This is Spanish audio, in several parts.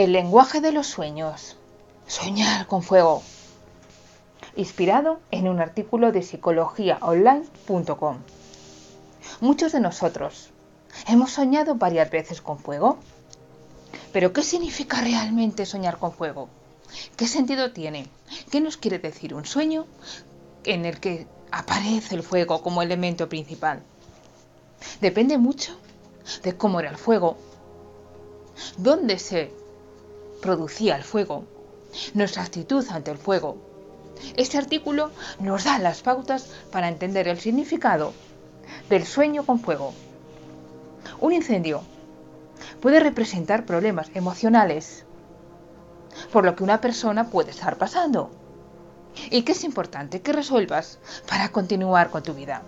El lenguaje de los sueños. Soñar con fuego. Inspirado en un artículo de psicologiaonline.com. Muchos de nosotros hemos soñado varias veces con fuego. Pero ¿qué significa realmente soñar con fuego? ¿Qué sentido tiene? ¿Qué nos quiere decir un sueño en el que aparece el fuego como elemento principal? Depende mucho de cómo era el fuego, dónde se producía el fuego, nuestra actitud ante el fuego. Este artículo nos da las pautas para entender el significado del sueño con fuego. Un incendio puede representar problemas emocionales, por lo que una persona puede estar pasando, y que es importante que resuelvas para continuar con tu vida.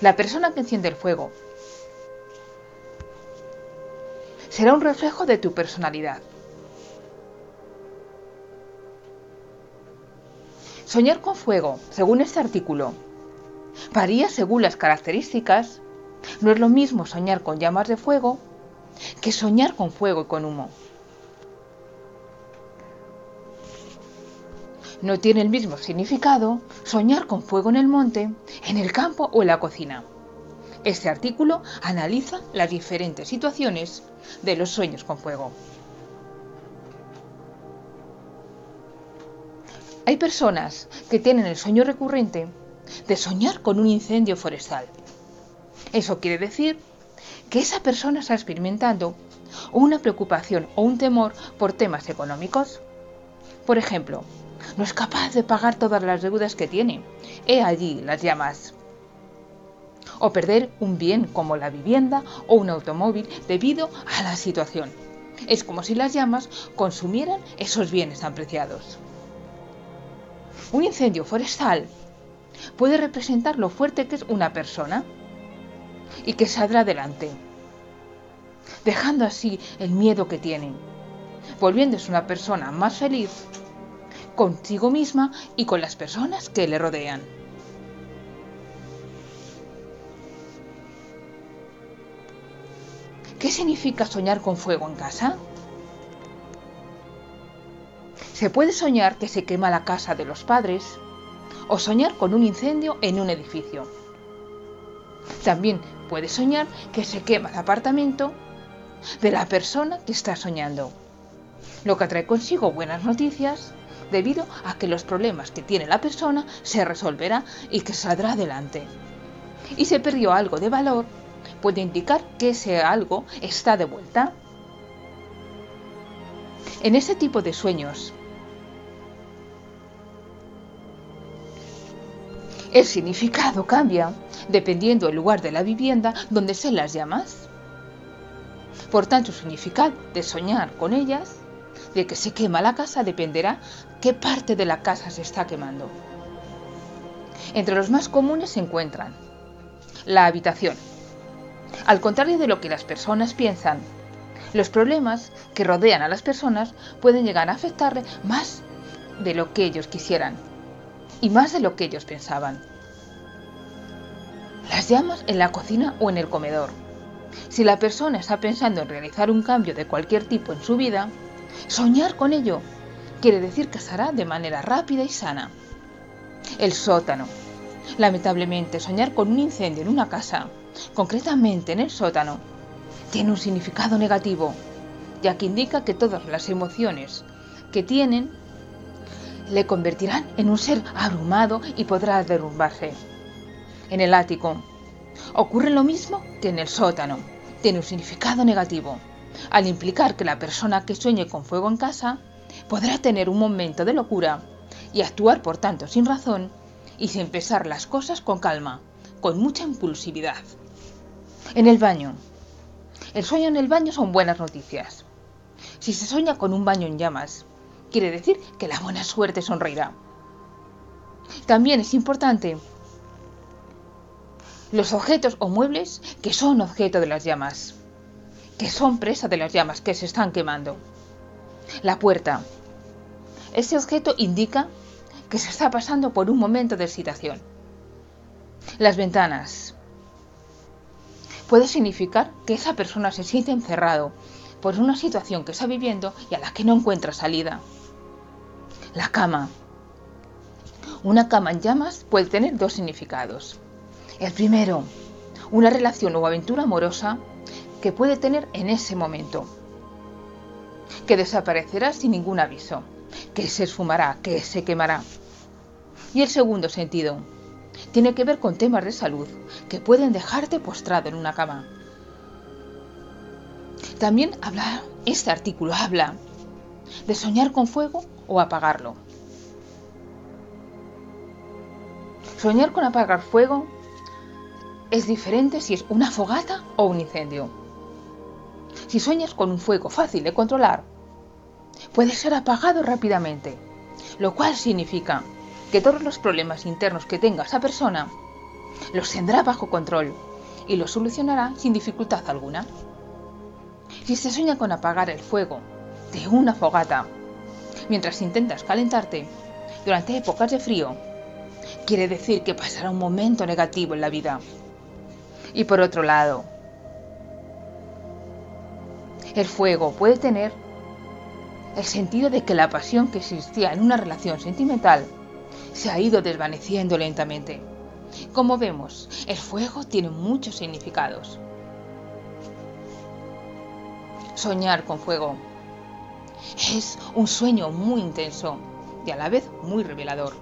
La persona que enciende el fuego será un reflejo de tu personalidad. Soñar con fuego, según este artículo, varía según las características. No es lo mismo soñar con llamas de fuego que soñar con fuego y con humo. No tiene el mismo significado soñar con fuego en el monte, en el campo o en la cocina. Este artículo analiza las diferentes situaciones de los sueños con fuego. Hay personas que tienen el sueño recurrente de soñar con un incendio forestal. Eso quiere decir que esa persona está experimentando una preocupación o un temor por temas económicos. Por ejemplo, no es capaz de pagar todas las deudas que tiene. He allí las llamas o perder un bien como la vivienda o un automóvil debido a la situación. Es como si las llamas consumieran esos bienes tan preciados. Un incendio forestal puede representar lo fuerte que es una persona y que saldrá adelante, dejando así el miedo que tiene, volviéndose una persona más feliz consigo misma y con las personas que le rodean. ¿Qué significa soñar con fuego en casa? Se puede soñar que se quema la casa de los padres o soñar con un incendio en un edificio. También puede soñar que se quema el apartamento de la persona que está soñando, lo que trae consigo buenas noticias debido a que los problemas que tiene la persona se resolverá y que saldrá adelante. Y se perdió algo de valor puede indicar que ese algo está de vuelta. En ese tipo de sueños, el significado cambia dependiendo del lugar de la vivienda donde se las llamas. Por tanto, el significado de soñar con ellas, de que se quema la casa, dependerá qué parte de la casa se está quemando. Entre los más comunes se encuentran la habitación, al contrario de lo que las personas piensan, los problemas que rodean a las personas pueden llegar a afectarle más de lo que ellos quisieran y más de lo que ellos pensaban. Las llamas en la cocina o en el comedor. Si la persona está pensando en realizar un cambio de cualquier tipo en su vida, soñar con ello quiere decir que se de manera rápida y sana. El sótano. Lamentablemente, soñar con un incendio en una casa concretamente en el sótano, tiene un significado negativo, ya que indica que todas las emociones que tienen le convertirán en un ser abrumado y podrá derrumbarse. En el ático ocurre lo mismo que en el sótano, tiene un significado negativo, al implicar que la persona que sueñe con fuego en casa podrá tener un momento de locura y actuar por tanto sin razón y sin pensar las cosas con calma, con mucha impulsividad. En el baño. El sueño en el baño son buenas noticias. Si se sueña con un baño en llamas, quiere decir que la buena suerte sonreirá. También es importante los objetos o muebles que son objeto de las llamas, que son presa de las llamas que se están quemando. La puerta. Ese objeto indica que se está pasando por un momento de excitación. Las ventanas puede significar que esa persona se siente encerrado por una situación que está viviendo y a la que no encuentra salida. La cama. Una cama en llamas puede tener dos significados. El primero, una relación o aventura amorosa que puede tener en ese momento, que desaparecerá sin ningún aviso, que se esfumará, que se quemará. Y el segundo sentido, tiene que ver con temas de salud que pueden dejarte postrado en una cama. También habla, este artículo habla de soñar con fuego o apagarlo. Soñar con apagar fuego es diferente si es una fogata o un incendio. Si sueñas con un fuego fácil de controlar, puede ser apagado rápidamente, lo cual significa que todos los problemas internos que tenga esa persona los tendrá bajo control y los solucionará sin dificultad alguna. Si se sueña con apagar el fuego de una fogata mientras intentas calentarte durante épocas de frío, quiere decir que pasará un momento negativo en la vida. Y por otro lado, el fuego puede tener el sentido de que la pasión que existía en una relación sentimental se ha ido desvaneciendo lentamente. Como vemos, el fuego tiene muchos significados. Soñar con fuego es un sueño muy intenso y a la vez muy revelador.